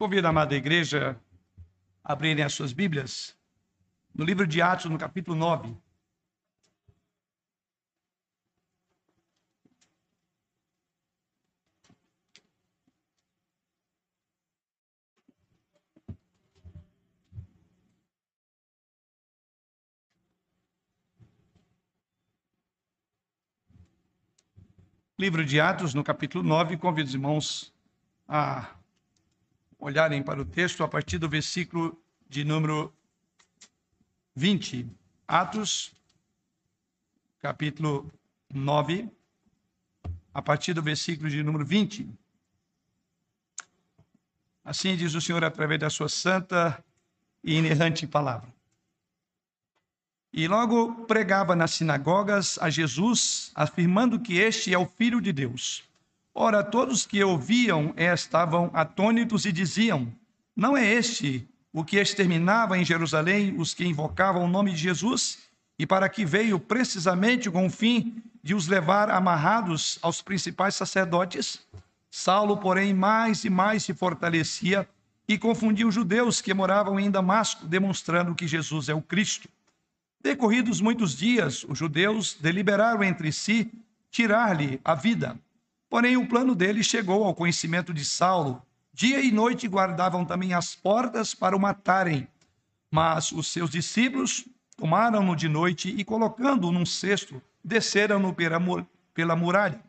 Convido a amada igreja a abrirem as suas Bíblias no livro de Atos, no capítulo 9. Livro de Atos, no capítulo 9, convido os irmãos a olharem para o texto a partir do versículo de número 20. Atos, capítulo 9, a partir do versículo de número 20. Assim diz o Senhor através da sua santa e inerrante palavra. E logo pregava nas sinagogas a Jesus, afirmando que este é o Filho de Deus. Ora, todos que ouviam estavam atônitos e diziam: Não é este o que exterminava em Jerusalém os que invocavam o nome de Jesus? E para que veio precisamente com o fim de os levar amarrados aos principais sacerdotes? Saulo, porém, mais e mais se fortalecia e confundia os judeus que moravam em Damasco, demonstrando que Jesus é o Cristo. Decorridos muitos dias, os judeus deliberaram entre si tirar-lhe a vida. Porém, o plano dele chegou ao conhecimento de Saulo. Dia e noite guardavam também as portas para o matarem. Mas os seus discípulos tomaram-no de noite e, colocando-o num cesto, desceram-no pela muralha.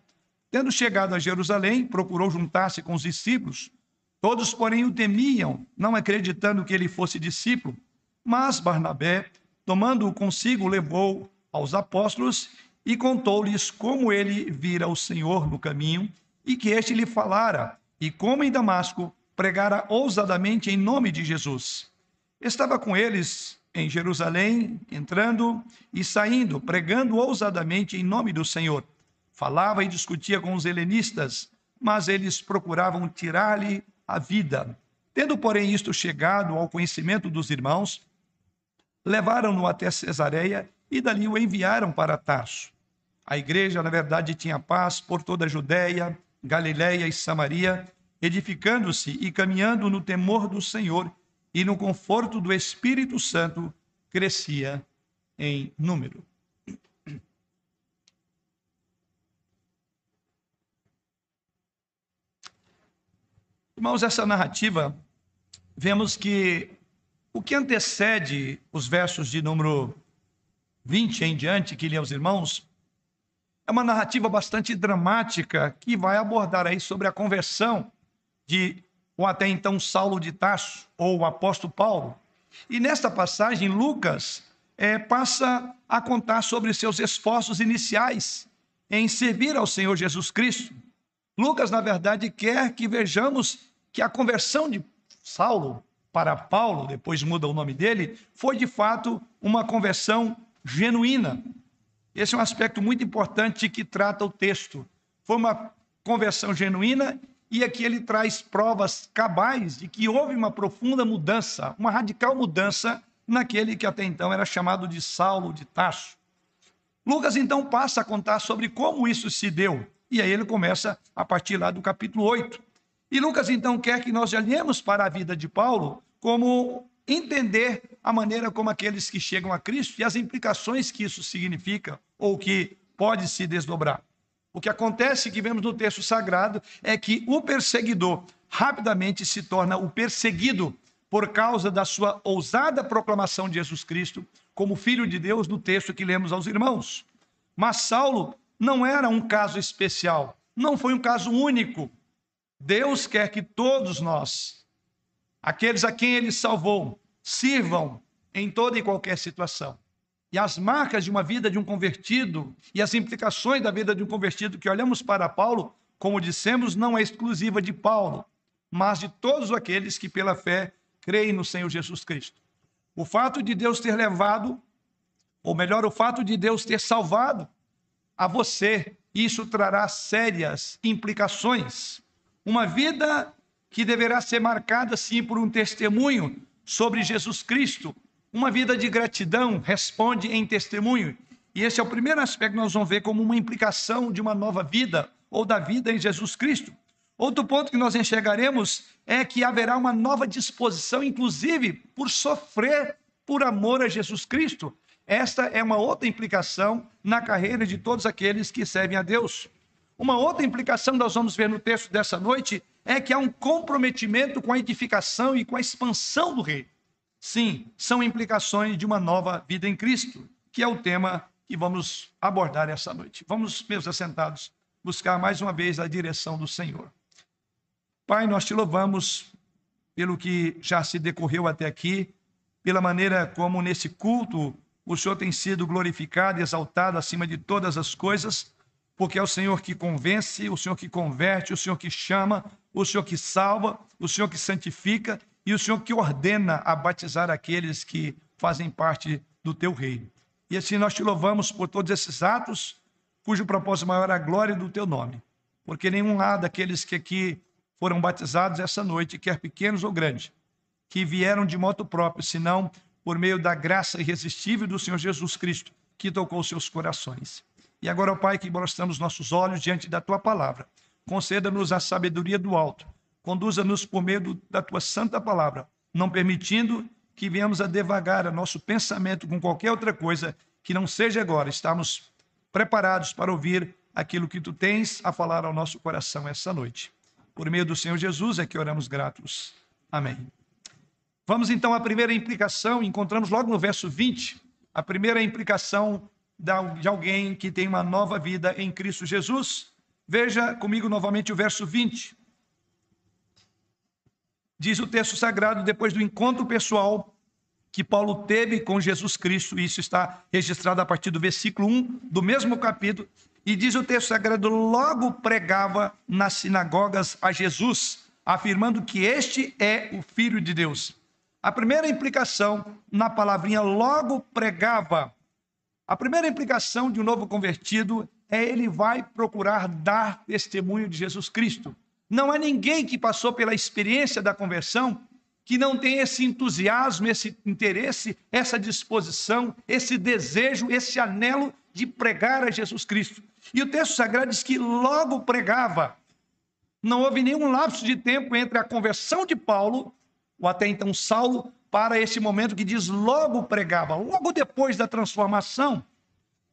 Tendo chegado a Jerusalém, procurou juntar-se com os discípulos. Todos, porém, o temiam, não acreditando que ele fosse discípulo. Mas Barnabé, tomando-o consigo, levou aos apóstolos e contou-lhes como ele vira o Senhor no caminho e que este lhe falara, e como em Damasco pregara ousadamente em nome de Jesus. Estava com eles em Jerusalém, entrando e saindo, pregando ousadamente em nome do Senhor. Falava e discutia com os helenistas, mas eles procuravam tirar-lhe a vida. Tendo, porém, isto chegado ao conhecimento dos irmãos, levaram-no até Cesareia e dali o enviaram para Tarso. A igreja, na verdade, tinha paz por toda a Judéia, Galiléia e Samaria, edificando-se e caminhando no temor do Senhor e no conforto do Espírito Santo, crescia em número. Irmãos, essa narrativa, vemos que o que antecede os versos de número 20 em diante, que li aos irmãos, é uma narrativa bastante dramática que vai abordar aí sobre a conversão de o até então Saulo de Tarso, ou o apóstolo Paulo. E nesta passagem, Lucas é, passa a contar sobre seus esforços iniciais em servir ao Senhor Jesus Cristo. Lucas, na verdade, quer que vejamos que a conversão de Saulo para Paulo, depois muda o nome dele, foi de fato uma conversão genuína. Esse é um aspecto muito importante que trata o texto. Foi uma conversão genuína e aqui ele traz provas cabais de que houve uma profunda mudança, uma radical mudança naquele que até então era chamado de Saulo de Tarso. Lucas então passa a contar sobre como isso se deu. E aí ele começa a partir lá do capítulo 8. E Lucas então quer que nós olhemos para a vida de Paulo como entender a maneira como aqueles que chegam a Cristo e as implicações que isso significa ou que pode se desdobrar. O que acontece que vemos no texto sagrado é que o perseguidor rapidamente se torna o perseguido por causa da sua ousada proclamação de Jesus Cristo como filho de Deus no texto que lemos aos irmãos. Mas Saulo não era um caso especial, não foi um caso único. Deus quer que todos nós, aqueles a quem ele salvou, sirvam em toda e qualquer situação. E as marcas de uma vida de um convertido e as implicações da vida de um convertido que olhamos para Paulo, como dissemos, não é exclusiva de Paulo, mas de todos aqueles que pela fé creem no Senhor Jesus Cristo. O fato de Deus ter levado, ou melhor, o fato de Deus ter salvado a você, isso trará sérias implicações uma vida que deverá ser marcada, sim, por um testemunho sobre Jesus Cristo. Uma vida de gratidão responde em testemunho. E esse é o primeiro aspecto que nós vamos ver como uma implicação de uma nova vida ou da vida em Jesus Cristo. Outro ponto que nós enxergaremos é que haverá uma nova disposição, inclusive por sofrer por amor a Jesus Cristo. Esta é uma outra implicação na carreira de todos aqueles que servem a Deus. Uma outra implicação nós vamos ver no texto dessa noite é que há um comprometimento com a edificação e com a expansão do reino. Sim, são implicações de uma nova vida em Cristo, que é o tema que vamos abordar essa noite. Vamos, meus assentados, buscar mais uma vez a direção do Senhor. Pai, nós te louvamos pelo que já se decorreu até aqui, pela maneira como nesse culto o Senhor tem sido glorificado e exaltado acima de todas as coisas, porque é o Senhor que convence, o Senhor que converte, o Senhor que chama, o Senhor que salva, o Senhor que santifica e o Senhor que ordena a batizar aqueles que fazem parte do teu reino. E assim nós te louvamos por todos esses atos, cujo propósito maior é a glória do teu nome. Porque nenhum há daqueles que aqui foram batizados essa noite, quer pequenos ou grandes, que vieram de moto próprio, senão por meio da graça irresistível do Senhor Jesus Cristo, que tocou seus corações. E agora, ó Pai, que estamos nossos olhos diante da tua palavra, conceda-nos a sabedoria do alto, conduza-nos por meio da tua santa palavra, não permitindo que venhamos a devagar a nosso pensamento com qualquer outra coisa que não seja agora. Estamos preparados para ouvir aquilo que tu tens a falar ao nosso coração essa noite. Por meio do Senhor Jesus é que oramos gratos. Amém. Vamos então à primeira implicação, encontramos logo no verso 20, a primeira implicação de alguém que tem uma nova vida em Cristo Jesus. Veja comigo novamente o verso 20. Diz o texto sagrado, depois do encontro pessoal que Paulo teve com Jesus Cristo, isso está registrado a partir do versículo 1 do mesmo capítulo, e diz o texto sagrado: logo pregava nas sinagogas a Jesus, afirmando que este é o Filho de Deus. A primeira implicação na palavrinha logo pregava. A primeira implicação de um novo convertido é ele vai procurar dar testemunho de Jesus Cristo. Não há ninguém que passou pela experiência da conversão que não tem esse entusiasmo, esse interesse, essa disposição, esse desejo, esse anelo de pregar a Jesus Cristo. E o texto sagrado diz que logo pregava. Não houve nenhum lapso de tempo entre a conversão de Paulo, ou até então Saulo, para esse momento que diz logo pregava, logo depois da transformação.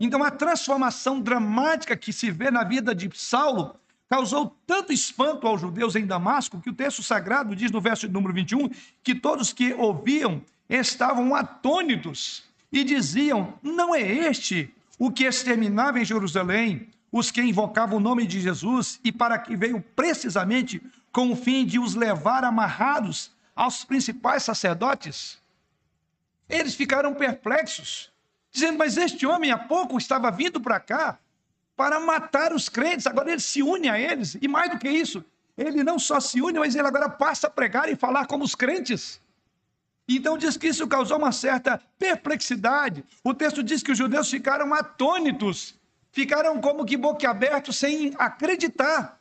Então, a transformação dramática que se vê na vida de Saulo causou tanto espanto aos judeus em Damasco que o texto sagrado diz no verso número 21 que todos que ouviam estavam atônitos e diziam: Não é este o que exterminava em Jerusalém os que invocavam o nome de Jesus e para que veio precisamente com o fim de os levar amarrados aos principais sacerdotes? Eles ficaram perplexos, dizendo: Mas este homem há pouco estava vindo para cá para matar os crentes, agora ele se une a eles, e mais do que isso, ele não só se une, mas ele agora passa a pregar e falar como os crentes. Então diz que isso causou uma certa perplexidade. O texto diz que os judeus ficaram atônitos, ficaram como que boquiabertos, sem acreditar.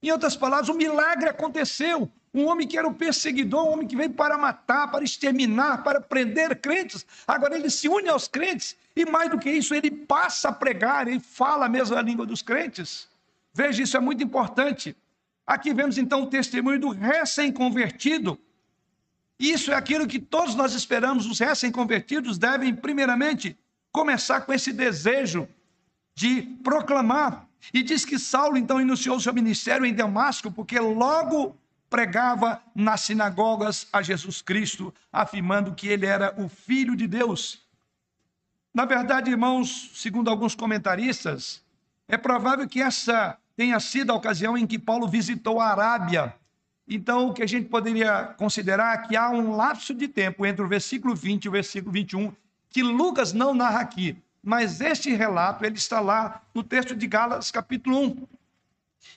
Em outras palavras, um milagre aconteceu. Um homem que era o perseguidor, um homem que veio para matar, para exterminar, para prender crentes. Agora ele se une aos crentes e, mais do que isso, ele passa a pregar, ele fala a mesma língua dos crentes. Veja, isso é muito importante. Aqui vemos então o testemunho do recém-convertido. Isso é aquilo que todos nós esperamos. Os recém-convertidos devem, primeiramente, começar com esse desejo de proclamar. E diz que Saulo então iniciou seu ministério em Damasco, porque logo pregava nas sinagogas a Jesus Cristo, afirmando que ele era o Filho de Deus. Na verdade, irmãos, segundo alguns comentaristas, é provável que essa tenha sido a ocasião em que Paulo visitou a Arábia. Então, o que a gente poderia considerar é que há um lapso de tempo entre o versículo 20 e o versículo 21, que Lucas não narra aqui, mas este relato ele está lá no texto de Gálatas, capítulo 1.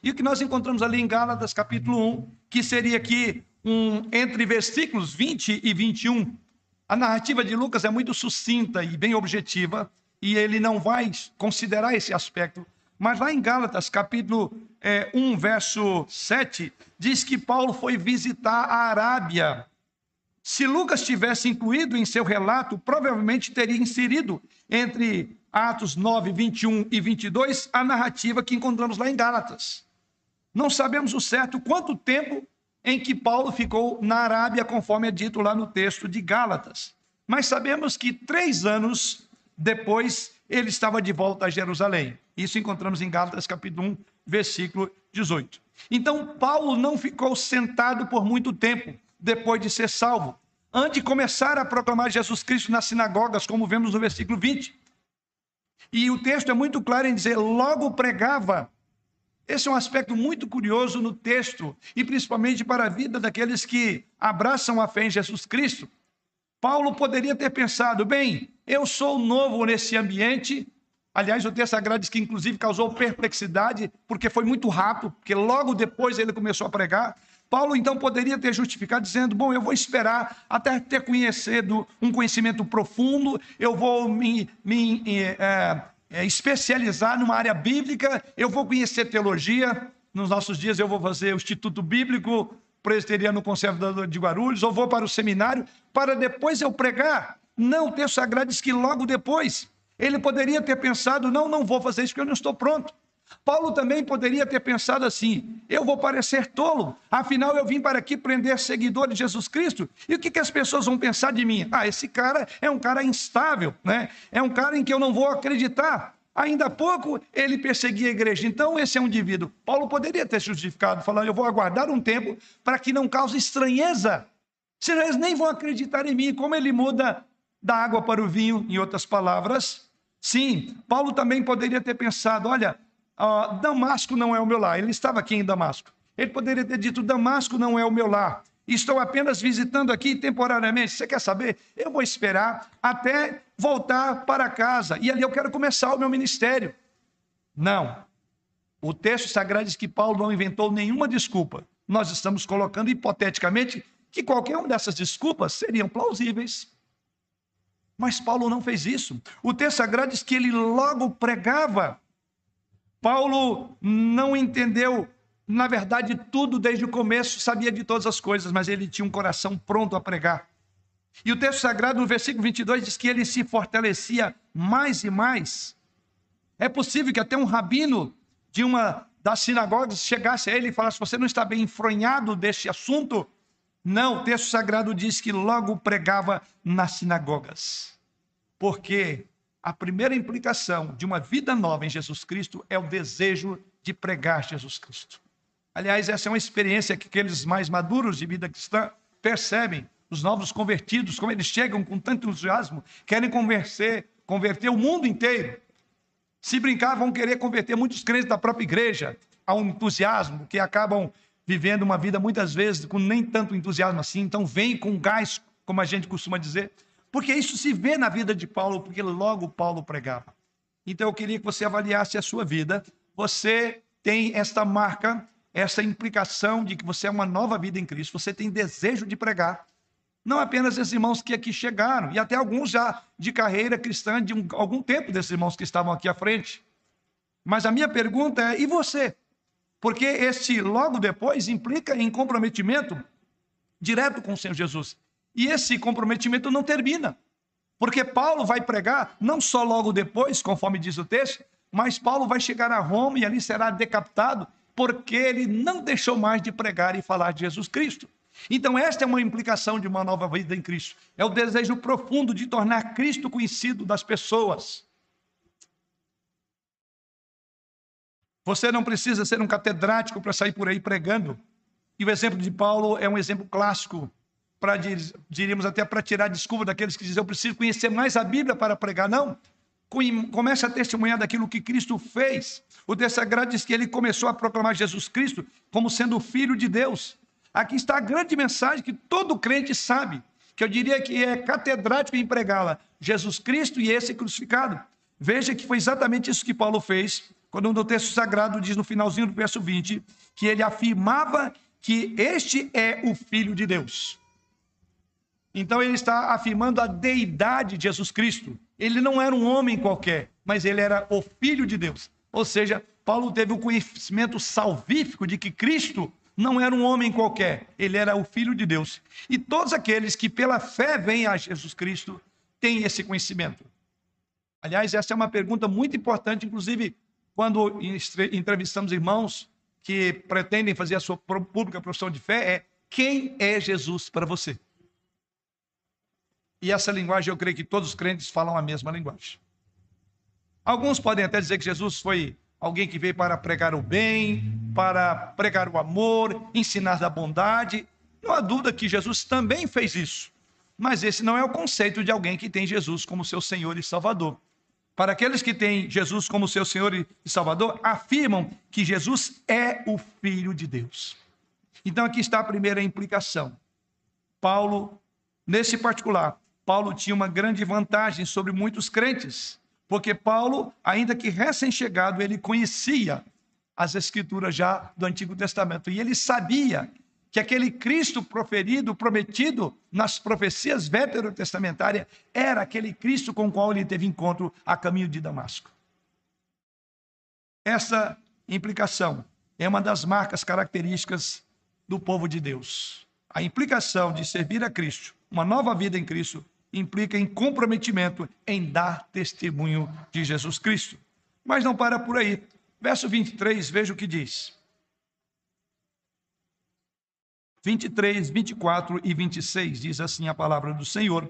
E o que nós encontramos ali em Gálatas, capítulo 1, que seria aqui um, entre versículos 20 e 21. A narrativa de Lucas é muito sucinta e bem objetiva, e ele não vai considerar esse aspecto. Mas lá em Gálatas, capítulo é, 1, verso 7, diz que Paulo foi visitar a Arábia. Se Lucas tivesse incluído em seu relato, provavelmente teria inserido entre Atos 9, 21 e 22 a narrativa que encontramos lá em Gálatas. Não sabemos o certo quanto tempo em que Paulo ficou na Arábia, conforme é dito lá no texto de Gálatas. Mas sabemos que três anos depois ele estava de volta a Jerusalém. Isso encontramos em Gálatas capítulo 1, versículo 18. Então, Paulo não ficou sentado por muito tempo depois de ser salvo, antes de começar a proclamar Jesus Cristo nas sinagogas, como vemos no versículo 20. E o texto é muito claro em dizer: logo pregava esse é um aspecto muito curioso no texto, e principalmente para a vida daqueles que abraçam a fé em Jesus Cristo. Paulo poderia ter pensado: bem, eu sou novo nesse ambiente. Aliás, o texto sagrado diz que, inclusive, causou perplexidade, porque foi muito rápido, porque logo depois ele começou a pregar. Paulo, então, poderia ter justificado dizendo: Bom, eu vou esperar até ter conhecido um conhecimento profundo, eu vou me, me é, é, especializar numa área bíblica, eu vou conhecer teologia. Nos nossos dias, eu vou fazer o Instituto Bíblico Presbiteriano Conservador de Guarulhos, ou vou para o seminário, para depois eu pregar. Não, o texto sagrado diz que logo depois. Ele poderia ter pensado: não, não vou fazer isso porque eu não estou pronto. Paulo também poderia ter pensado assim: eu vou parecer tolo, afinal eu vim para aqui prender seguidores de Jesus Cristo, e o que, que as pessoas vão pensar de mim? Ah, esse cara é um cara instável, né? é um cara em que eu não vou acreditar. Ainda há pouco ele perseguia a igreja, então esse é um indivíduo. Paulo poderia ter justificado, falando: eu vou aguardar um tempo para que não cause estranheza, senão eles nem vão acreditar em mim. Como ele muda da água para o vinho, em outras palavras. Sim, Paulo também poderia ter pensado: olha, ah, Damasco não é o meu lar. Ele estava aqui em Damasco. Ele poderia ter dito: Damasco não é o meu lar. Estou apenas visitando aqui temporariamente. Você quer saber? Eu vou esperar até voltar para casa. E ali eu quero começar o meu ministério. Não. O texto sagrado diz que Paulo não inventou nenhuma desculpa. Nós estamos colocando hipoteticamente que qualquer uma dessas desculpas seriam plausíveis. Mas Paulo não fez isso. O texto sagrado diz que ele logo pregava Paulo não entendeu, na verdade, tudo desde o começo, sabia de todas as coisas, mas ele tinha um coração pronto a pregar. E o texto sagrado, no versículo 22, diz que ele se fortalecia mais e mais. É possível que até um rabino de uma das sinagogas chegasse a ele e falasse: Você não está bem enfronhado deste assunto? Não, o texto sagrado diz que logo pregava nas sinagogas. Porque a primeira implicação de uma vida nova em Jesus Cristo é o desejo de pregar Jesus Cristo. Aliás, essa é uma experiência que aqueles mais maduros de vida cristã percebem. Os novos convertidos, como eles chegam com tanto entusiasmo, querem converter, converter o mundo inteiro. Se brincar, vão querer converter muitos crentes da própria igreja a um entusiasmo, que acabam vivendo uma vida muitas vezes com nem tanto entusiasmo assim. Então, vem com gás, como a gente costuma dizer, porque isso se vê na vida de Paulo, porque logo Paulo pregava. Então eu queria que você avaliasse a sua vida. Você tem esta marca, essa implicação de que você é uma nova vida em Cristo. Você tem desejo de pregar. Não apenas esses irmãos que aqui chegaram, e até alguns já de carreira cristã de um, algum tempo desses irmãos que estavam aqui à frente. Mas a minha pergunta é: e você? Porque este logo depois implica em comprometimento direto com o Senhor Jesus. E esse comprometimento não termina. Porque Paulo vai pregar não só logo depois, conforme diz o texto, mas Paulo vai chegar a Roma e ali será decapitado, porque ele não deixou mais de pregar e falar de Jesus Cristo. Então, esta é uma implicação de uma nova vida em Cristo. É o desejo profundo de tornar Cristo conhecido das pessoas. Você não precisa ser um catedrático para sair por aí pregando. E o exemplo de Paulo é um exemplo clássico para diríamos até para tirar desculpa daqueles que dizem eu preciso conhecer mais a Bíblia para pregar. Não. Comece a testemunhar daquilo que Cristo fez. O texto sagrado diz que ele começou a proclamar Jesus Cristo como sendo o Filho de Deus. Aqui está a grande mensagem que todo crente sabe, que eu diria que é catedrático em pregá-la: Jesus Cristo e esse crucificado. Veja que foi exatamente isso que Paulo fez, quando no texto sagrado diz no finalzinho do verso 20, que ele afirmava que este é o Filho de Deus. Então ele está afirmando a deidade de Jesus Cristo. Ele não era um homem qualquer, mas ele era o Filho de Deus. Ou seja, Paulo teve o conhecimento salvífico de que Cristo não era um homem qualquer, ele era o Filho de Deus. E todos aqueles que pela fé vêm a Jesus Cristo têm esse conhecimento. Aliás, essa é uma pergunta muito importante, inclusive quando entrevistamos irmãos que pretendem fazer a sua pública profissão de fé é quem é Jesus para você? E essa linguagem eu creio que todos os crentes falam a mesma linguagem. Alguns podem até dizer que Jesus foi alguém que veio para pregar o bem, para pregar o amor, ensinar da bondade. Não há dúvida que Jesus também fez isso. Mas esse não é o conceito de alguém que tem Jesus como seu Senhor e Salvador. Para aqueles que têm Jesus como seu Senhor e Salvador, afirmam que Jesus é o Filho de Deus. Então aqui está a primeira implicação. Paulo, nesse particular, Paulo tinha uma grande vantagem sobre muitos crentes, porque Paulo, ainda que recém-chegado, ele conhecia as escrituras já do Antigo Testamento e ele sabia que aquele Cristo proferido, prometido nas profecias veterotestamentárias, era aquele Cristo com o qual ele teve encontro a caminho de Damasco. Essa implicação é uma das marcas características do povo de Deus. A implicação de servir a Cristo, uma nova vida em Cristo, implica em comprometimento em dar testemunho de Jesus Cristo. Mas não para por aí. Verso 23, veja o que diz. 23, 24 e 26 diz assim a palavra do Senhor.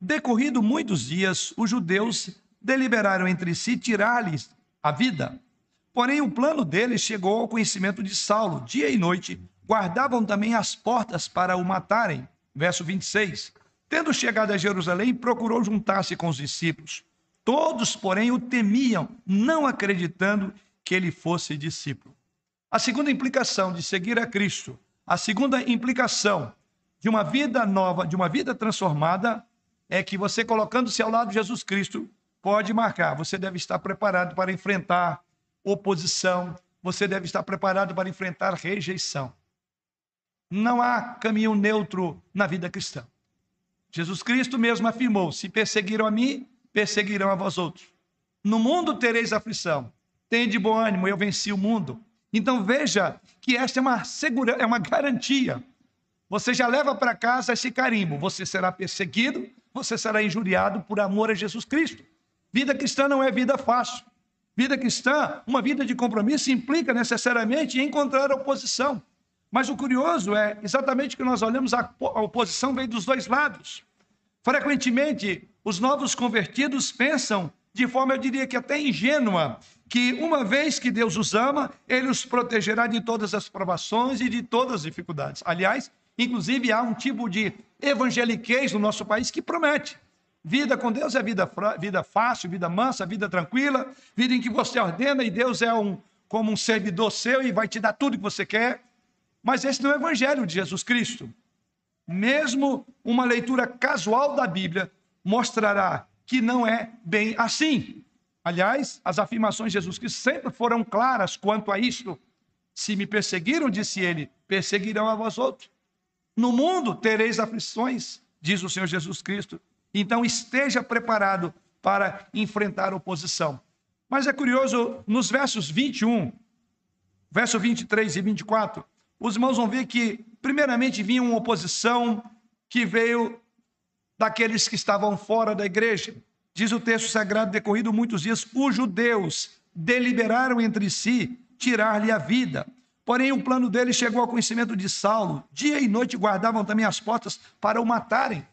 Decorrido muitos dias, os judeus deliberaram entre si tirar-lhes a vida. Porém, o plano deles chegou ao conhecimento de Saulo. Dia e noite guardavam também as portas para o matarem. Verso 26. Tendo chegado a Jerusalém, procurou juntar-se com os discípulos. Todos, porém, o temiam, não acreditando que ele fosse discípulo. A segunda implicação de seguir a Cristo, a segunda implicação de uma vida nova, de uma vida transformada, é que você colocando-se ao lado de Jesus Cristo pode marcar. Você deve estar preparado para enfrentar oposição, você deve estar preparado para enfrentar rejeição. Não há caminho neutro na vida cristã. Jesus Cristo mesmo afirmou: Se perseguiram a mim, perseguirão a vós outros. No mundo tereis aflição. Tende bom ânimo, eu venci o mundo. Então veja que esta é uma segurança, é uma garantia. Você já leva para casa esse carimbo. Você será perseguido, você será injuriado por amor a Jesus Cristo. Vida cristã não é vida fácil. Vida cristã, uma vida de compromisso, implica necessariamente encontrar oposição. Mas o curioso é exatamente que nós olhamos a oposição vem dos dois lados. Frequentemente, os novos convertidos pensam de forma, eu diria que até ingênua, que uma vez que Deus os ama, ele os protegerá de todas as provações e de todas as dificuldades. Aliás, inclusive há um tipo de evangeliquez no nosso país que promete. Vida com Deus é vida, vida fácil, vida mansa, vida tranquila, vida em que você ordena e Deus é um como um servidor seu e vai te dar tudo que você quer. Mas esse não é o evangelho de Jesus Cristo. Mesmo uma leitura casual da Bíblia mostrará que não é bem assim. Aliás, as afirmações de Jesus Cristo sempre foram claras quanto a isto. Se me perseguiram, disse ele, perseguirão a vós outros. No mundo tereis aflições, diz o Senhor Jesus Cristo. Então esteja preparado para enfrentar oposição. Mas é curioso, nos versos 21, verso 23 e 24, os irmãos vão ver que, primeiramente, vinha uma oposição que veio daqueles que estavam fora da igreja. Diz o texto sagrado, decorrido muitos dias, os judeus deliberaram entre si tirar-lhe a vida. Porém, o plano deles chegou ao conhecimento de Saulo. Dia e noite guardavam também as portas para o matarem.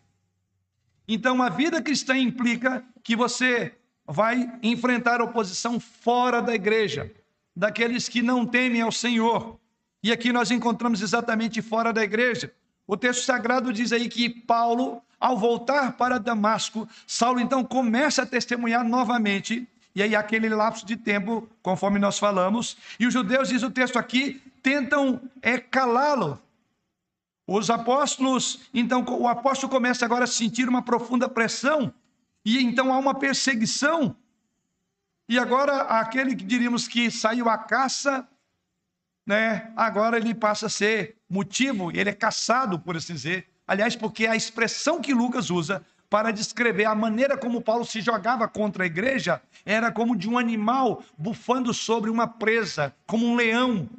Então, a vida cristã implica que você vai enfrentar oposição fora da igreja, daqueles que não temem ao Senhor. E aqui nós encontramos exatamente fora da igreja. O texto sagrado diz aí que Paulo ao voltar para Damasco, Saulo então começa a testemunhar novamente, e aí aquele lapso de tempo, conforme nós falamos, e os judeus, diz o texto aqui, tentam é, calá-lo. Os apóstolos, então o apóstolo começa agora a sentir uma profunda pressão, e então há uma perseguição. E agora aquele que diríamos que saiu à caça, né, agora ele passa a ser motivo, ele é caçado, por assim dizer, Aliás, porque a expressão que Lucas usa para descrever a maneira como Paulo se jogava contra a igreja era como de um animal bufando sobre uma presa, como um leão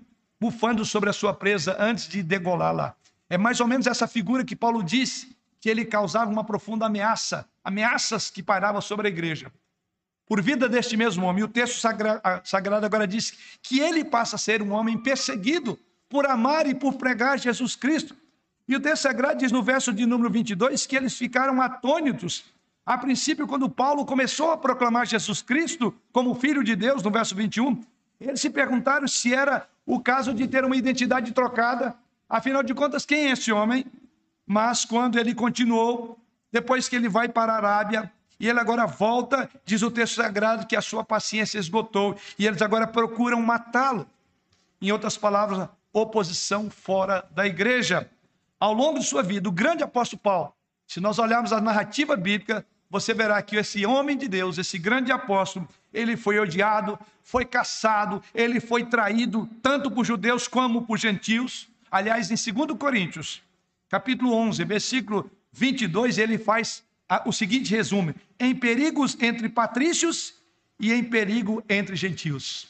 bufando sobre a sua presa antes de degolá-la. É mais ou menos essa figura que Paulo disse que ele causava uma profunda ameaça, ameaças que pairavam sobre a igreja. Por vida deste mesmo homem. O texto sagrado agora diz que ele passa a ser um homem perseguido por amar e por pregar Jesus Cristo. E o texto sagrado diz no verso de número 22 que eles ficaram atônitos. A princípio, quando Paulo começou a proclamar Jesus Cristo como Filho de Deus, no verso 21, eles se perguntaram se era o caso de ter uma identidade trocada. Afinal de contas, quem é esse homem? Mas quando ele continuou, depois que ele vai para a Arábia, e ele agora volta, diz o texto sagrado que a sua paciência esgotou, e eles agora procuram matá-lo. Em outras palavras, oposição fora da igreja. Ao longo de sua vida, o grande apóstolo Paulo, se nós olharmos a narrativa bíblica, você verá que esse homem de Deus, esse grande apóstolo, ele foi odiado, foi caçado, ele foi traído tanto por judeus como por gentios. Aliás, em 2 Coríntios, capítulo 11, versículo 22, ele faz o seguinte resumo: em perigos entre patrícios e em perigo entre gentios.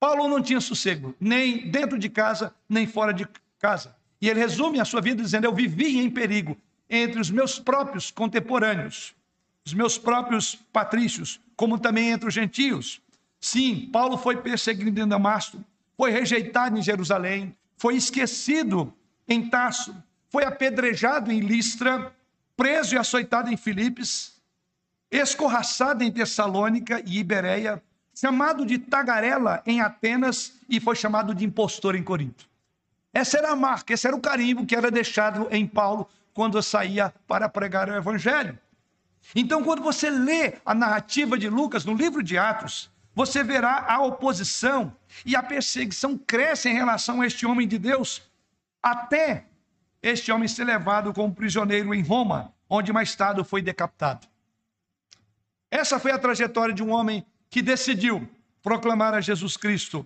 Paulo não tinha sossego, nem dentro de casa, nem fora de casa. E ele resume a sua vida dizendo: Eu vivi em perigo entre os meus próprios contemporâneos, os meus próprios patrícios, como também entre os gentios. Sim, Paulo foi perseguido em Damasco, foi rejeitado em Jerusalém, foi esquecido em Tarso, foi apedrejado em Listra, preso e açoitado em Filipes, escorraçado em Tessalônica e Ibereia, chamado de tagarela em Atenas e foi chamado de impostor em Corinto. Essa era a marca, esse era o carimbo que era deixado em Paulo quando saía para pregar o evangelho. Então, quando você lê a narrativa de Lucas no livro de Atos, você verá a oposição e a perseguição cresce em relação a este homem de Deus, até este homem ser levado como prisioneiro em Roma, onde mais tarde foi decapitado. Essa foi a trajetória de um homem que decidiu proclamar a Jesus Cristo.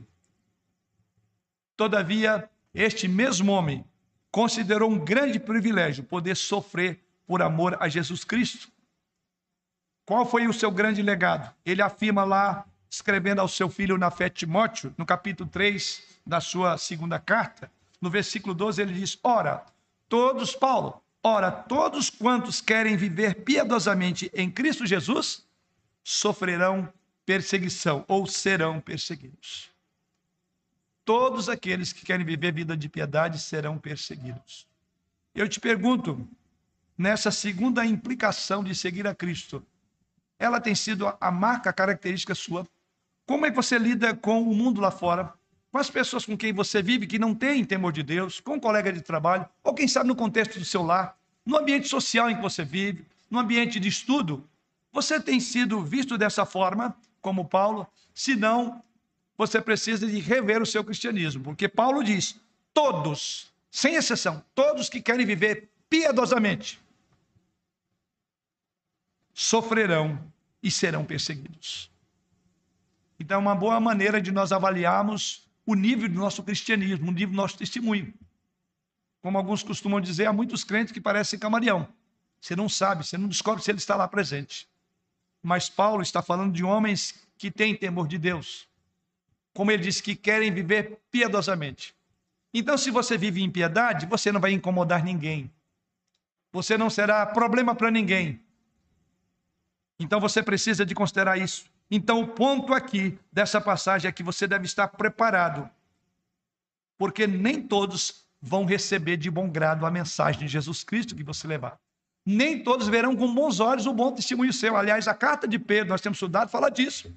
Todavia, este mesmo homem considerou um grande privilégio poder sofrer por amor a Jesus Cristo. Qual foi o seu grande legado? Ele afirma lá, escrevendo ao seu filho na fé Timóteo, no capítulo 3 da sua segunda carta, no versículo 12, ele diz: Ora, todos, Paulo, ora, todos quantos querem viver piedosamente em Cristo Jesus sofrerão perseguição ou serão perseguidos. Todos aqueles que querem viver vida de piedade serão perseguidos. Eu te pergunto, nessa segunda implicação de seguir a Cristo, ela tem sido a marca, característica sua? Como é que você lida com o mundo lá fora? Com as pessoas com quem você vive que não têm temor de Deus, com um colega de trabalho, ou quem sabe no contexto do seu lar, no ambiente social em que você vive, no ambiente de estudo? Você tem sido visto dessa forma? como Paulo, senão você precisa de rever o seu cristianismo, porque Paulo diz: todos, sem exceção, todos que querem viver piedosamente, sofrerão e serão perseguidos. Então, é uma boa maneira de nós avaliarmos o nível do nosso cristianismo, o nível do nosso testemunho. Como alguns costumam dizer, há muitos crentes que parecem camaleão. Você não sabe, você não descobre se ele está lá presente. Mas Paulo está falando de homens que têm temor de Deus. Como ele disse, que querem viver piedosamente. Então, se você vive em piedade, você não vai incomodar ninguém. Você não será problema para ninguém. Então, você precisa de considerar isso. Então, o ponto aqui dessa passagem é que você deve estar preparado. Porque nem todos vão receber de bom grado a mensagem de Jesus Cristo que você levar nem todos verão com bons olhos o bom testemunho seu. Aliás, a carta de Pedro, nós temos estudado, fala disso.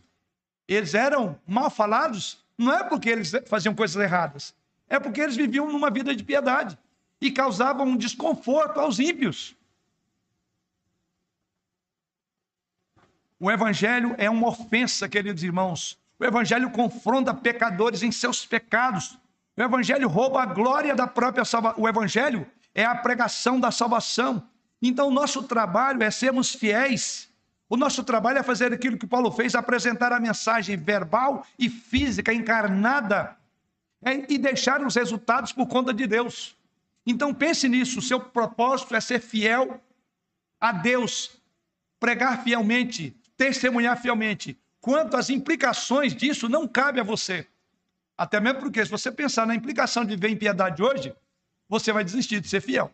Eles eram mal falados, não é porque eles faziam coisas erradas, é porque eles viviam numa vida de piedade e causavam um desconforto aos ímpios. O evangelho é uma ofensa, queridos irmãos. O evangelho confronta pecadores em seus pecados. O evangelho rouba a glória da própria salvação. O evangelho é a pregação da salvação. Então, o nosso trabalho é sermos fiéis. O nosso trabalho é fazer aquilo que Paulo fez, apresentar a mensagem verbal e física encarnada é, e deixar os resultados por conta de Deus. Então, pense nisso: o seu propósito é ser fiel a Deus, pregar fielmente, testemunhar fielmente. Quanto às implicações disso, não cabe a você. Até mesmo porque, se você pensar na implicação de ver impiedade hoje, você vai desistir de ser fiel.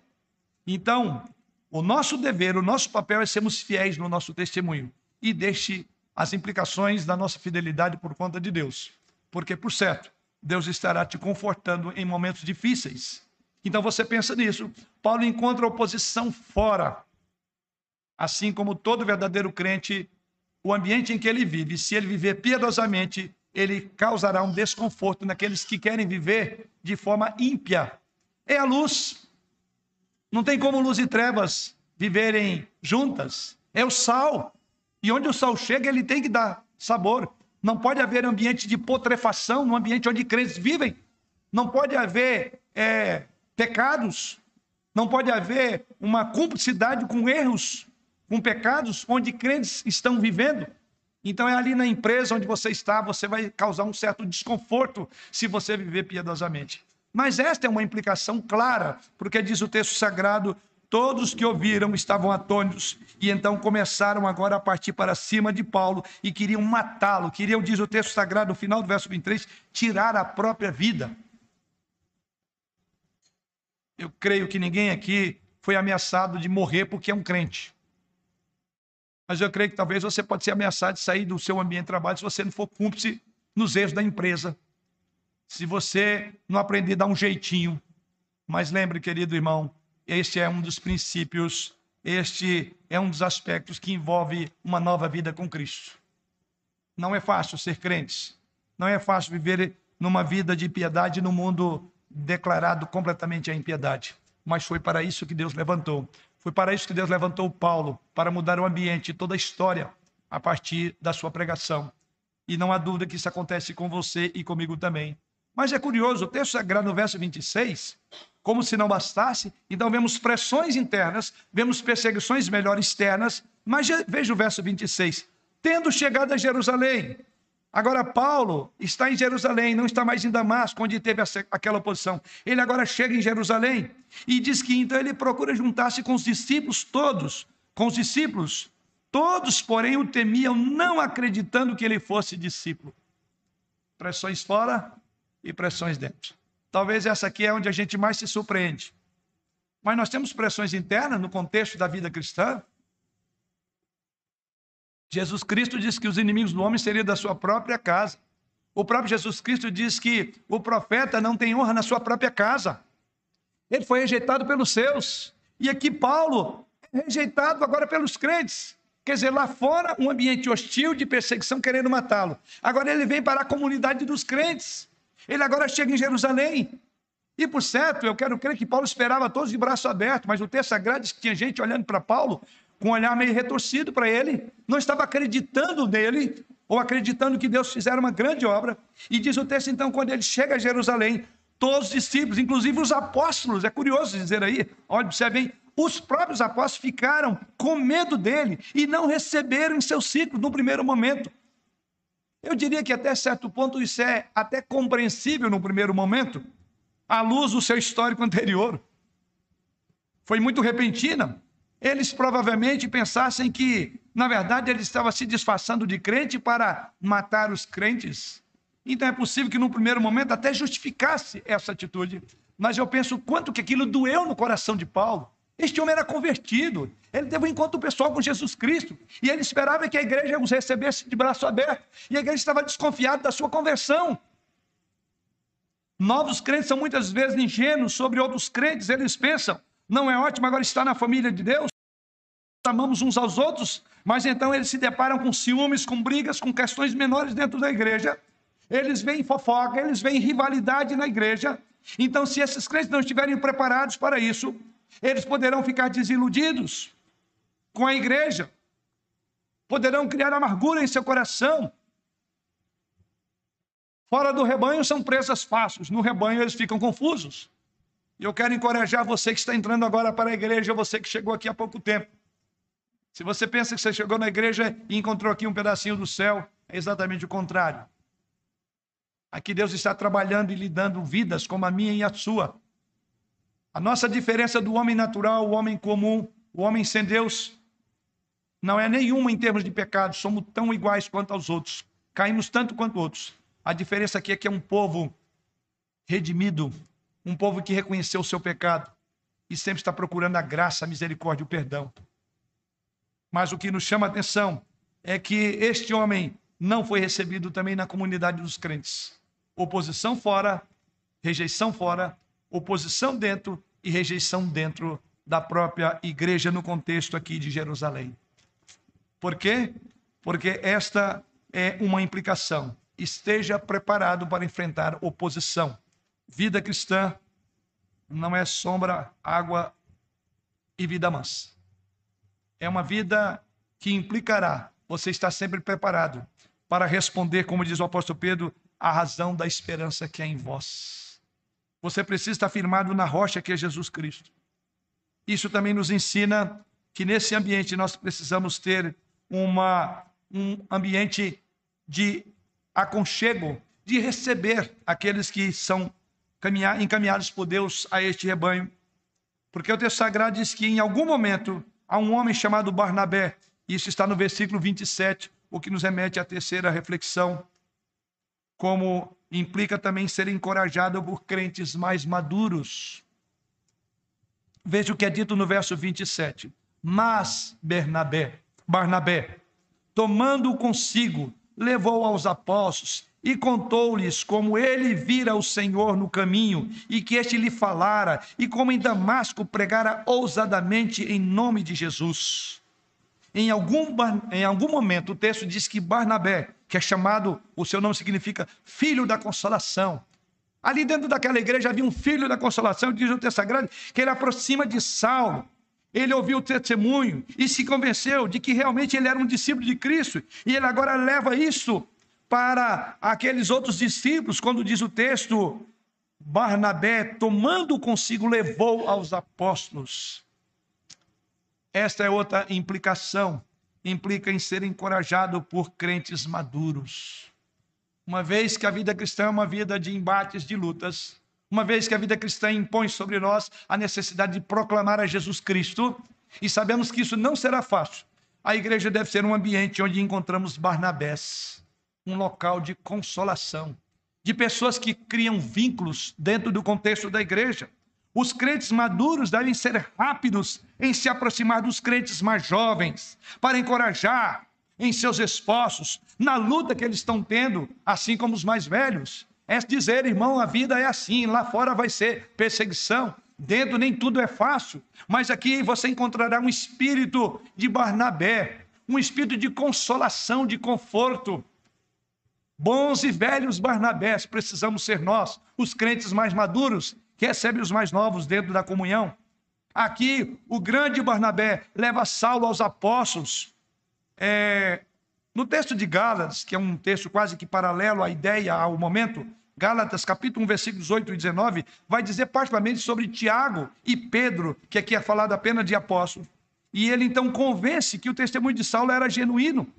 Então, o nosso dever, o nosso papel é sermos fiéis no nosso testemunho. E deixe as implicações da nossa fidelidade por conta de Deus. Porque, por certo, Deus estará te confortando em momentos difíceis. Então você pensa nisso. Paulo encontra oposição fora. Assim como todo verdadeiro crente, o ambiente em que ele vive, se ele viver piedosamente, ele causará um desconforto naqueles que querem viver de forma ímpia. É a luz. Não tem como luz e trevas viverem juntas. É o sal. E onde o sal chega, ele tem que dar sabor. Não pode haver ambiente de putrefação no ambiente onde crentes vivem. Não pode haver é, pecados. Não pode haver uma cumplicidade com erros, com pecados, onde crentes estão vivendo. Então é ali na empresa onde você está, você vai causar um certo desconforto se você viver piedosamente. Mas esta é uma implicação clara, porque diz o texto sagrado: todos que ouviram estavam atônitos e então começaram agora a partir para cima de Paulo e queriam matá-lo, queriam, diz o texto sagrado no final do verso 23, tirar a própria vida. Eu creio que ninguém aqui foi ameaçado de morrer porque é um crente. Mas eu creio que talvez você pode ser ameaçado de sair do seu ambiente de trabalho se você não for cúmplice nos erros da empresa. Se você não aprender a dar um jeitinho. Mas lembre, querido irmão, este é um dos princípios, este é um dos aspectos que envolve uma nova vida com Cristo. Não é fácil ser crente. Não é fácil viver numa vida de piedade no mundo declarado completamente a impiedade. Mas foi para isso que Deus levantou. Foi para isso que Deus levantou Paulo, para mudar o ambiente, toda a história, a partir da sua pregação. E não há dúvida que isso acontece com você e comigo também. Mas é curioso, o texto sagrado no verso 26, como se não bastasse, então vemos pressões internas, vemos perseguições melhor externas, mas veja o verso 26. Tendo chegado a Jerusalém, Agora, Paulo está em Jerusalém, não está mais em Damasco, onde teve aquela oposição. Ele agora chega em Jerusalém e diz que então ele procura juntar-se com os discípulos todos, com os discípulos. Todos, porém, o temiam, não acreditando que ele fosse discípulo. Pressões fora e pressões dentro. Talvez essa aqui é onde a gente mais se surpreende. Mas nós temos pressões internas no contexto da vida cristã. Jesus Cristo diz que os inimigos do homem seriam da sua própria casa. O próprio Jesus Cristo diz que o profeta não tem honra na sua própria casa. Ele foi rejeitado pelos seus. E aqui Paulo é rejeitado agora pelos crentes. Quer dizer, lá fora, um ambiente hostil de perseguição querendo matá-lo. Agora ele vem para a comunidade dos crentes. Ele agora chega em Jerusalém. E por certo, eu quero crer que Paulo esperava todos de braço aberto, mas o texto sagrado diz que tinha gente olhando para Paulo com um olhar meio retorcido para ele, não estava acreditando nele, ou acreditando que Deus fizera uma grande obra. E diz o texto, então, quando ele chega a Jerusalém, todos os discípulos, inclusive os apóstolos, é curioso dizer aí, olha, observem, os próprios apóstolos ficaram com medo dele e não receberam em seu ciclo no primeiro momento. Eu diria que até certo ponto isso é até compreensível no primeiro momento, à luz do seu histórico anterior. Foi muito repentina eles provavelmente pensassem que, na verdade, ele estava se disfarçando de crente para matar os crentes. Então é possível que, no primeiro momento, até justificasse essa atitude. Mas eu penso quanto que aquilo doeu no coração de Paulo. Este homem era convertido, ele teve um encontro pessoal com Jesus Cristo, e ele esperava que a igreja os recebesse de braço aberto, e a igreja estava desconfiada da sua conversão. Novos crentes são muitas vezes ingênuos sobre outros crentes, eles pensam, não é ótimo agora estar na família de Deus? Amamos uns aos outros, mas então eles se deparam com ciúmes, com brigas, com questões menores dentro da igreja. Eles veem fofoca, eles veem rivalidade na igreja. Então, se esses crentes não estiverem preparados para isso, eles poderão ficar desiludidos com a igreja, poderão criar amargura em seu coração. Fora do rebanho são presas fáceis, no rebanho eles ficam confusos. E eu quero encorajar você que está entrando agora para a igreja, você que chegou aqui há pouco tempo. Se você pensa que você chegou na igreja e encontrou aqui um pedacinho do céu, é exatamente o contrário. Aqui Deus está trabalhando e lhe dando vidas como a minha e a sua. A nossa diferença do homem natural, o homem comum, o homem sem Deus, não é nenhuma em termos de pecado, somos tão iguais quanto aos outros, caímos tanto quanto outros. A diferença aqui é que é um povo redimido, um povo que reconheceu o seu pecado e sempre está procurando a graça, a misericórdia e o perdão. Mas o que nos chama a atenção é que este homem não foi recebido também na comunidade dos crentes. Oposição fora, rejeição fora, oposição dentro e rejeição dentro da própria igreja no contexto aqui de Jerusalém. Por quê? Porque esta é uma implicação. Esteja preparado para enfrentar oposição. Vida cristã não é sombra, água e vida mansa. É uma vida que implicará você estar sempre preparado para responder, como diz o apóstolo Pedro, a razão da esperança que é em vós. Você precisa estar firmado na rocha que é Jesus Cristo. Isso também nos ensina que nesse ambiente nós precisamos ter uma, um ambiente de aconchego, de receber aqueles que são encaminhados por Deus a este rebanho. Porque o texto sagrado diz que em algum momento há um homem chamado Barnabé, isso está no versículo 27, o que nos remete à terceira reflexão, como implica também ser encorajado por crentes mais maduros. Veja o que é dito no verso 27. Mas Bernabé, Barnabé, tomando-o consigo, levou aos apóstolos e contou-lhes como ele vira o Senhor no caminho e que este lhe falara, e como em Damasco pregara ousadamente em nome de Jesus. Em algum, em algum momento, o texto diz que Barnabé, que é chamado, o seu nome significa filho da consolação. Ali dentro daquela igreja havia um filho da consolação, diz o texto sagrado, que ele aproxima de Saulo. Ele ouviu o testemunho e se convenceu de que realmente ele era um discípulo de Cristo. E ele agora leva isso para aqueles outros discípulos, quando diz o texto, Barnabé, tomando consigo, levou aos apóstolos. Esta é outra implicação. Implica em ser encorajado por crentes maduros. Uma vez que a vida cristã é uma vida de embates, de lutas, uma vez que a vida cristã impõe sobre nós a necessidade de proclamar a Jesus Cristo, e sabemos que isso não será fácil, a igreja deve ser um ambiente onde encontramos Barnabés, um local de consolação, de pessoas que criam vínculos dentro do contexto da igreja. Os crentes maduros devem ser rápidos em se aproximar dos crentes mais jovens, para encorajar em seus esforços, na luta que eles estão tendo, assim como os mais velhos. É dizer, irmão, a vida é assim, lá fora vai ser perseguição, dentro nem tudo é fácil, mas aqui você encontrará um espírito de Barnabé, um espírito de consolação, de conforto. Bons e velhos Barnabés precisamos ser nós, os crentes mais maduros, que recebe os mais novos dentro da comunhão. Aqui, o grande Barnabé leva Saulo aos apóstolos. É, no texto de Gálatas, que é um texto quase que paralelo à ideia, ao momento, Gálatas, capítulo 1, versículos 8 e 19, vai dizer particularmente sobre Tiago e Pedro, que aqui é falado apenas de apóstolos. E ele então convence que o testemunho de Saulo era genuíno.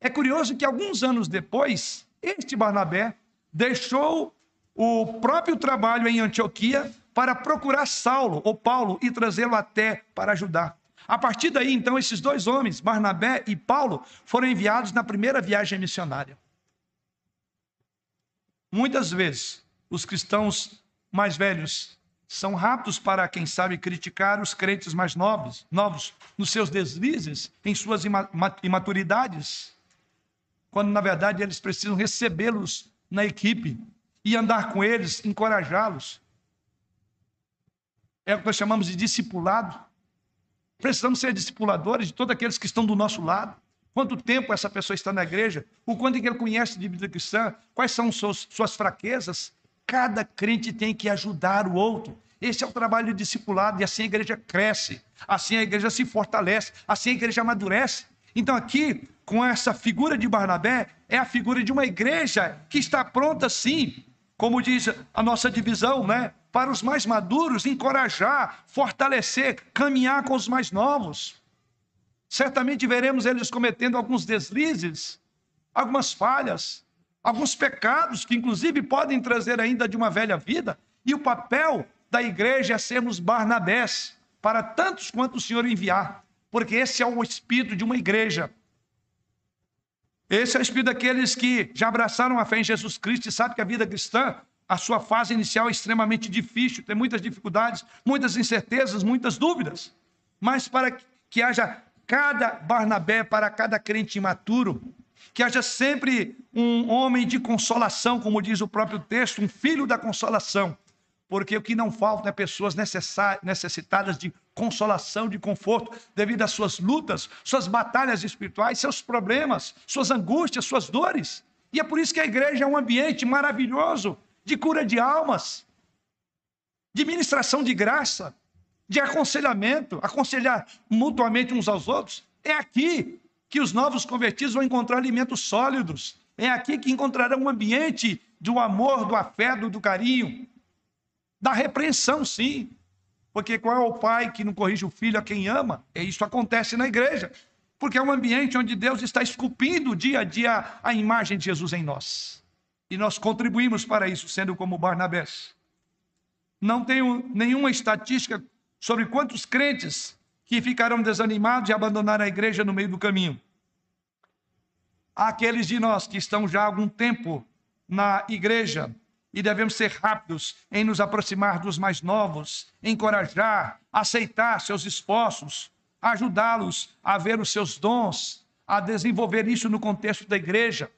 É curioso que alguns anos depois, este Barnabé deixou o próprio trabalho em Antioquia para procurar Saulo ou Paulo e trazê-lo até para ajudar. A partir daí, então, esses dois homens, Barnabé e Paulo, foram enviados na primeira viagem missionária. Muitas vezes, os cristãos mais velhos são rápidos para, quem sabe, criticar os crentes mais novos, novos nos seus deslizes, em suas imaturidades, quando na verdade eles precisam recebê-los na equipe e andar com eles, encorajá-los. É o que nós chamamos de discipulado. Precisamos ser discipuladores de todos aqueles que estão do nosso lado. Quanto tempo essa pessoa está na igreja? O quanto que ele conhece de vida cristã? Quais são suas, suas fraquezas? Cada crente tem que ajudar o outro. Esse é o trabalho discipulado, e assim a igreja cresce, assim a igreja se fortalece, assim a igreja amadurece. Então, aqui, com essa figura de Barnabé, é a figura de uma igreja que está pronta, sim, como diz a nossa divisão, né? Para os mais maduros, encorajar, fortalecer, caminhar com os mais novos. Certamente veremos eles cometendo alguns deslizes, algumas falhas, alguns pecados que, inclusive, podem trazer ainda de uma velha vida. E o papel da igreja é sermos Barnabés para tantos quanto o Senhor enviar, porque esse é o espírito de uma igreja esse é o espírito daqueles que já abraçaram a fé em Jesus Cristo e sabem que a vida cristã, a sua fase inicial é extremamente difícil, tem muitas dificuldades, muitas incertezas, muitas dúvidas. Mas para que haja cada Barnabé para cada crente imaturo, que haja sempre um homem de consolação, como diz o próprio texto, um filho da consolação, porque o que não falta é pessoas necessitadas de consolação, de conforto, devido às suas lutas, suas batalhas espirituais, seus problemas, suas angústias, suas dores. E é por isso que a igreja é um ambiente maravilhoso de cura de almas, de ministração de graça, de aconselhamento, aconselhar mutuamente uns aos outros. É aqui que os novos convertidos vão encontrar alimentos sólidos. É aqui que encontrarão um ambiente do amor, do afeto, do carinho, da repreensão, sim. Porque qual é o pai que não corrige o filho a quem ama? E isso acontece na igreja. Porque é um ambiente onde Deus está esculpindo dia a dia a imagem de Jesus em nós. E nós contribuímos para isso, sendo como Barnabés. Não tenho nenhuma estatística sobre quantos crentes que ficarão desanimados e abandonaram a igreja no meio do caminho. Aqueles de nós que estão já há algum tempo na igreja e devemos ser rápidos em nos aproximar dos mais novos, encorajar, aceitar seus esforços, ajudá-los a ver os seus dons, a desenvolver isso no contexto da igreja.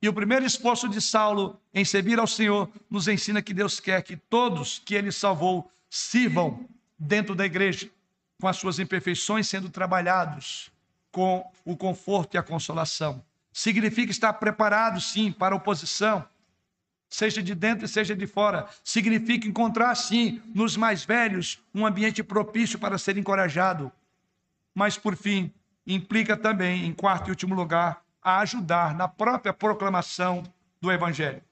E o primeiro esforço de Saulo em servir ao Senhor nos ensina que Deus quer que todos que ele salvou sirvam dentro da igreja, com as suas imperfeições sendo trabalhados com o conforto e a consolação. Significa estar preparado, sim, para a oposição, seja de dentro e seja de fora. Significa encontrar, sim, nos mais velhos, um ambiente propício para ser encorajado. Mas, por fim, implica também, em quarto e último lugar, a ajudar na própria proclamação do Evangelho.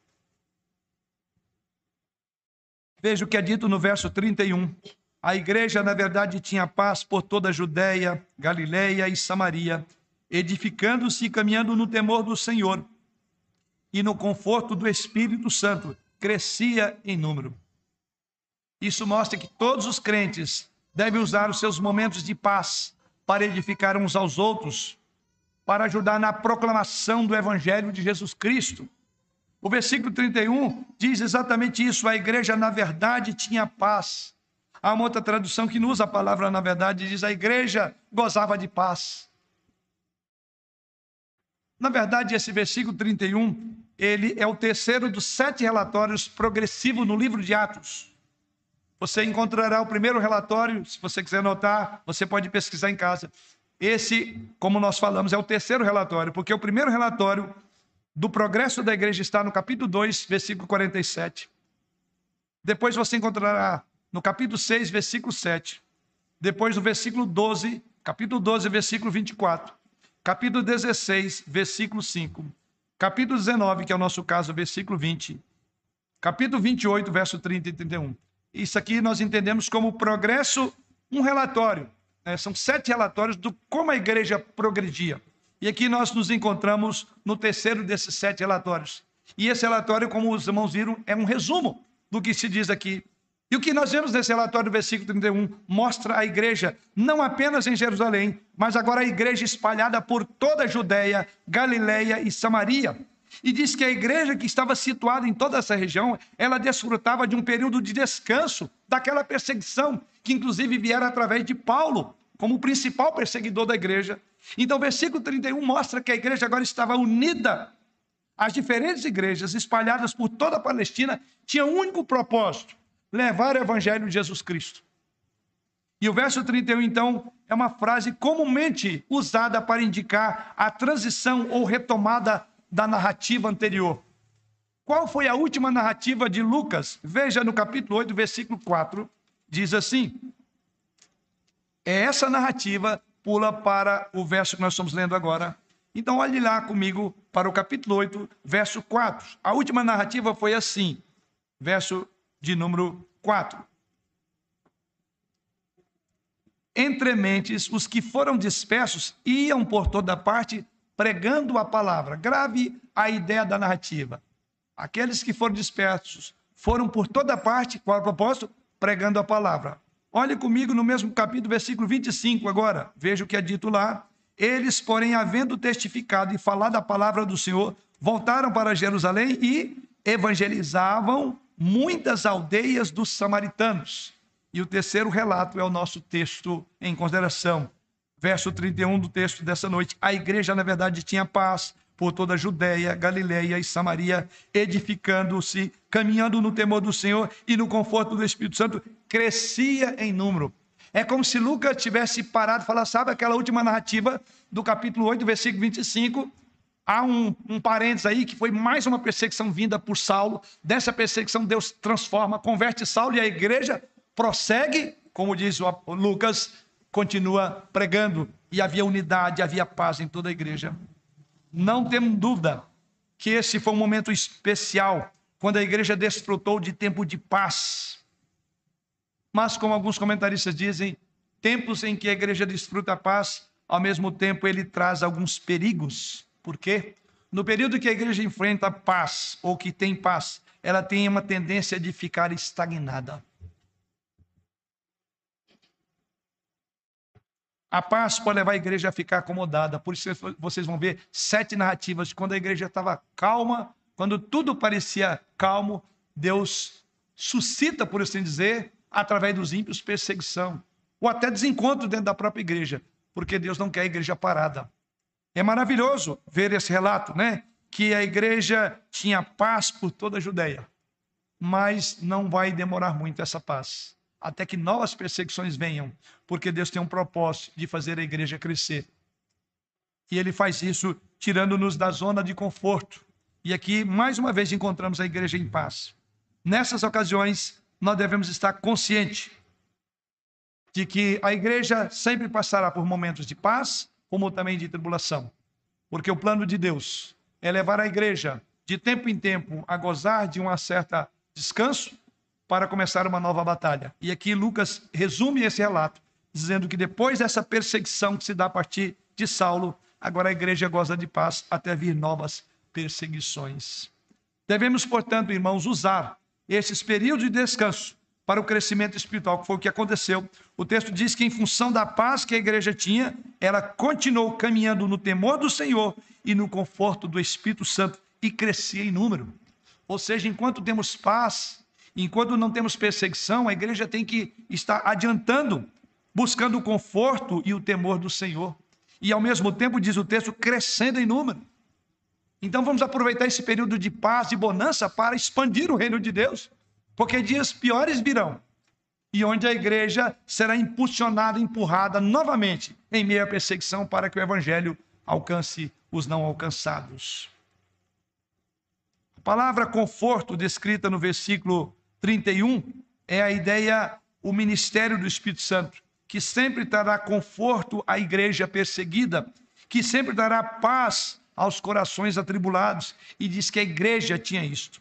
Veja o que é dito no verso 31. A igreja, na verdade, tinha paz por toda a Judéia, Galiléia e Samaria, edificando-se e caminhando no temor do Senhor e no conforto do Espírito Santo, crescia em número. Isso mostra que todos os crentes devem usar os seus momentos de paz para edificar uns aos outros, para ajudar na proclamação do Evangelho de Jesus Cristo. O versículo 31 diz exatamente isso: a igreja, na verdade, tinha paz. Há uma outra tradução que não usa a palavra na verdade, diz a igreja gozava de paz. Na verdade, esse versículo 31, ele é o terceiro dos sete relatórios progressivos no livro de Atos. Você encontrará o primeiro relatório, se você quiser anotar, você pode pesquisar em casa. Esse, como nós falamos, é o terceiro relatório, porque o primeiro relatório do progresso da igreja está no capítulo 2, versículo 47. Depois você encontrará no capítulo 6, versículo 7. Depois no versículo 12, capítulo 12, versículo 24. Capítulo 16, versículo 5. Capítulo 19, que é o nosso caso, versículo 20. Capítulo 28, verso 30 e 31. Isso aqui nós entendemos como progresso, um relatório é, são sete relatórios do como a igreja progredia. E aqui nós nos encontramos no terceiro desses sete relatórios. E esse relatório, como os irmãos viram, é um resumo do que se diz aqui. E o que nós vemos nesse relatório, versículo 31, mostra a igreja não apenas em Jerusalém, mas agora a igreja espalhada por toda a Judéia, Galiléia e Samaria. E diz que a igreja que estava situada em toda essa região, ela desfrutava de um período de descanso daquela perseguição, que inclusive viera através de Paulo, como o principal perseguidor da igreja. Então, o versículo 31 mostra que a igreja agora estava unida. As diferentes igrejas espalhadas por toda a Palestina tinham um único propósito: levar o evangelho de Jesus Cristo. E o verso 31, então, é uma frase comumente usada para indicar a transição ou retomada da narrativa anterior. Qual foi a última narrativa de Lucas? Veja no capítulo 8, versículo 4, diz assim: essa narrativa pula para o verso que nós estamos lendo agora. Então, olhe lá comigo para o capítulo 8, verso 4. A última narrativa foi assim, verso de número 4. Entre mentes, os que foram dispersos iam por toda parte pregando a palavra. Grave a ideia da narrativa. Aqueles que foram dispersos foram por toda parte, qual é o propósito? Pregando a palavra. Olhe comigo no mesmo capítulo, versículo 25 agora. Veja o que é dito lá. Eles, porém, havendo testificado e falado a palavra do Senhor, voltaram para Jerusalém e evangelizavam muitas aldeias dos samaritanos. E o terceiro relato é o nosso texto em consideração. Verso 31 do texto dessa noite. A igreja, na verdade, tinha paz por toda a Judéia, Galiléia e Samaria, edificando-se, caminhando no temor do Senhor e no conforto do Espírito Santo, crescia em número. É como se Lucas tivesse parado e falado, sabe aquela última narrativa do capítulo 8, versículo 25? Há um, um parênteses aí que foi mais uma perseguição vinda por Saulo. Dessa perseguição, Deus transforma, converte Saulo e a igreja prossegue, como diz o Lucas, continua pregando. E havia unidade, havia paz em toda a igreja. Não temos dúvida que esse foi um momento especial, quando a igreja desfrutou de tempo de paz. Mas, como alguns comentaristas dizem, tempos em que a igreja desfruta a paz, ao mesmo tempo ele traz alguns perigos. Por quê? No período que a igreja enfrenta paz, ou que tem paz, ela tem uma tendência de ficar estagnada. A paz pode levar a igreja a ficar acomodada. Por isso vocês vão ver sete narrativas de quando a igreja estava calma, quando tudo parecia calmo, Deus suscita, por assim dizer, através dos ímpios, perseguição, ou até desencontro dentro da própria igreja, porque Deus não quer a igreja parada. É maravilhoso ver esse relato, né? Que a igreja tinha paz por toda a Judéia, mas não vai demorar muito essa paz, até que novas perseguições venham, porque Deus tem um propósito de fazer a igreja crescer. E ele faz isso tirando-nos da zona de conforto. E aqui, mais uma vez, encontramos a igreja em paz. Nessas ocasiões, nós devemos estar conscientes de que a igreja sempre passará por momentos de paz, como também de tribulação. Porque o plano de Deus é levar a igreja de tempo em tempo a gozar de um certo descanso para começar uma nova batalha. E aqui Lucas resume esse relato, dizendo que depois dessa perseguição que se dá a partir de Saulo, agora a igreja goza de paz até vir novas perseguições. Devemos, portanto, irmãos, usar esses períodos de descanso para o crescimento espiritual, que foi o que aconteceu. O texto diz que, em função da paz que a igreja tinha, ela continuou caminhando no temor do Senhor e no conforto do Espírito Santo e crescia em número. Ou seja, enquanto temos paz, enquanto não temos perseguição, a igreja tem que estar adiantando, buscando o conforto e o temor do Senhor. E ao mesmo tempo, diz o texto, crescendo em número. Então vamos aproveitar esse período de paz e bonança para expandir o reino de Deus, porque dias piores virão e onde a igreja será impulsionada, empurrada novamente em meio à perseguição para que o evangelho alcance os não alcançados. A palavra conforto descrita no versículo 31 é a ideia, o ministério do Espírito Santo, que sempre dará conforto à igreja perseguida, que sempre dará paz aos corações atribulados, e diz que a igreja tinha isto.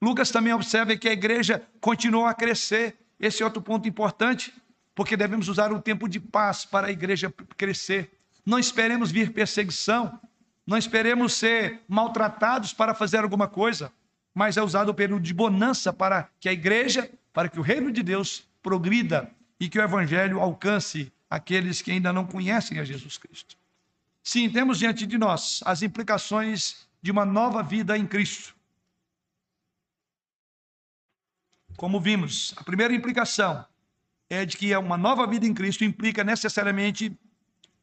Lucas também observa que a igreja continuou a crescer. Esse é outro ponto importante, porque devemos usar o tempo de paz para a igreja crescer. Não esperemos vir perseguição, não esperemos ser maltratados para fazer alguma coisa, mas é usado o período de bonança para que a igreja, para que o reino de Deus progrida e que o evangelho alcance aqueles que ainda não conhecem a Jesus Cristo. Sim, temos diante de nós as implicações de uma nova vida em Cristo. Como vimos, a primeira implicação é de que uma nova vida em Cristo implica necessariamente,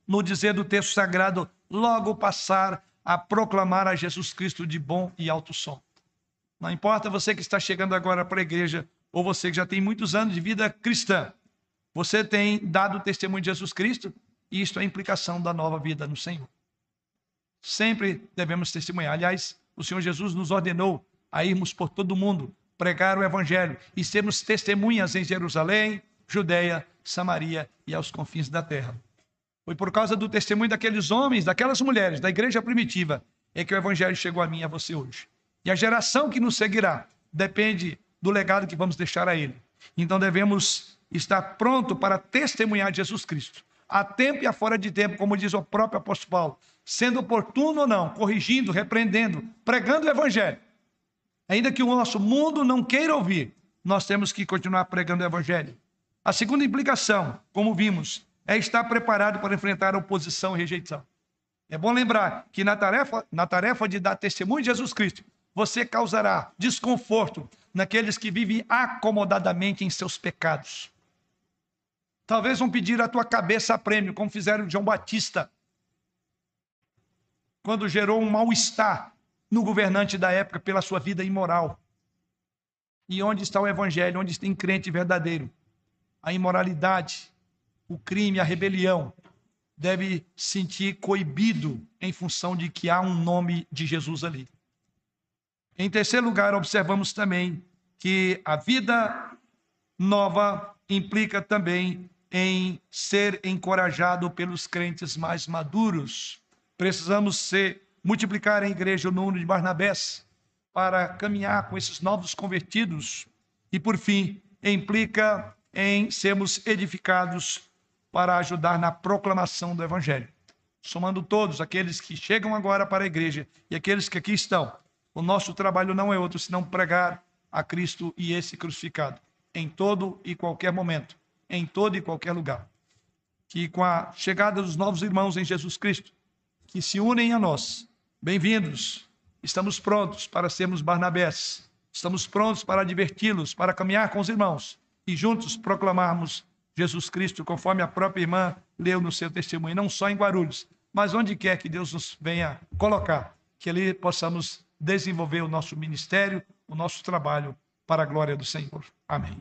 no dizer do texto sagrado, logo passar a proclamar a Jesus Cristo de bom e alto som. Não importa você que está chegando agora para a igreja ou você que já tem muitos anos de vida cristã, você tem dado testemunho de Jesus Cristo, isto é a implicação da nova vida no Senhor. Sempre devemos testemunhar. Aliás, o Senhor Jesus nos ordenou a irmos por todo o mundo, pregar o Evangelho e sermos testemunhas em Jerusalém, Judeia, Samaria e aos confins da terra. Foi por causa do testemunho daqueles homens, daquelas mulheres, da igreja primitiva, é que o Evangelho chegou a mim e a você hoje. E a geração que nos seguirá depende do legado que vamos deixar a ele. Então devemos estar pronto para testemunhar Jesus Cristo a tempo e a fora de tempo, como diz o próprio apóstolo Paulo, sendo oportuno ou não, corrigindo, repreendendo, pregando o evangelho. Ainda que o nosso mundo não queira ouvir, nós temos que continuar pregando o evangelho. A segunda implicação, como vimos, é estar preparado para enfrentar a oposição e rejeição. É bom lembrar que na tarefa, na tarefa de dar testemunho de Jesus Cristo, você causará desconforto naqueles que vivem acomodadamente em seus pecados. Talvez vão pedir a tua cabeça a prêmio, como fizeram João Batista, quando gerou um mal-estar no governante da época pela sua vida imoral. E onde está o evangelho? Onde tem crente verdadeiro? A imoralidade, o crime, a rebelião deve sentir coibido em função de que há um nome de Jesus ali. Em terceiro lugar, observamos também que a vida nova implica também em ser encorajado pelos crentes mais maduros. Precisamos ser multiplicar em igreja o número de Barnabés para caminhar com esses novos convertidos e por fim implica em sermos edificados para ajudar na proclamação do evangelho. Somando todos aqueles que chegam agora para a igreja e aqueles que aqui estão, o nosso trabalho não é outro senão pregar a Cristo e esse crucificado em todo e qualquer momento, em todo e qualquer lugar. Que com a chegada dos novos irmãos em Jesus Cristo, que se unem a nós, bem-vindos, estamos prontos para sermos Barnabés, estamos prontos para diverti-los, para caminhar com os irmãos e juntos proclamarmos Jesus Cristo, conforme a própria irmã leu no seu testemunho, não só em Guarulhos, mas onde quer que Deus nos venha colocar, que ali possamos desenvolver o nosso ministério, o nosso trabalho para a glória do Senhor. Amém.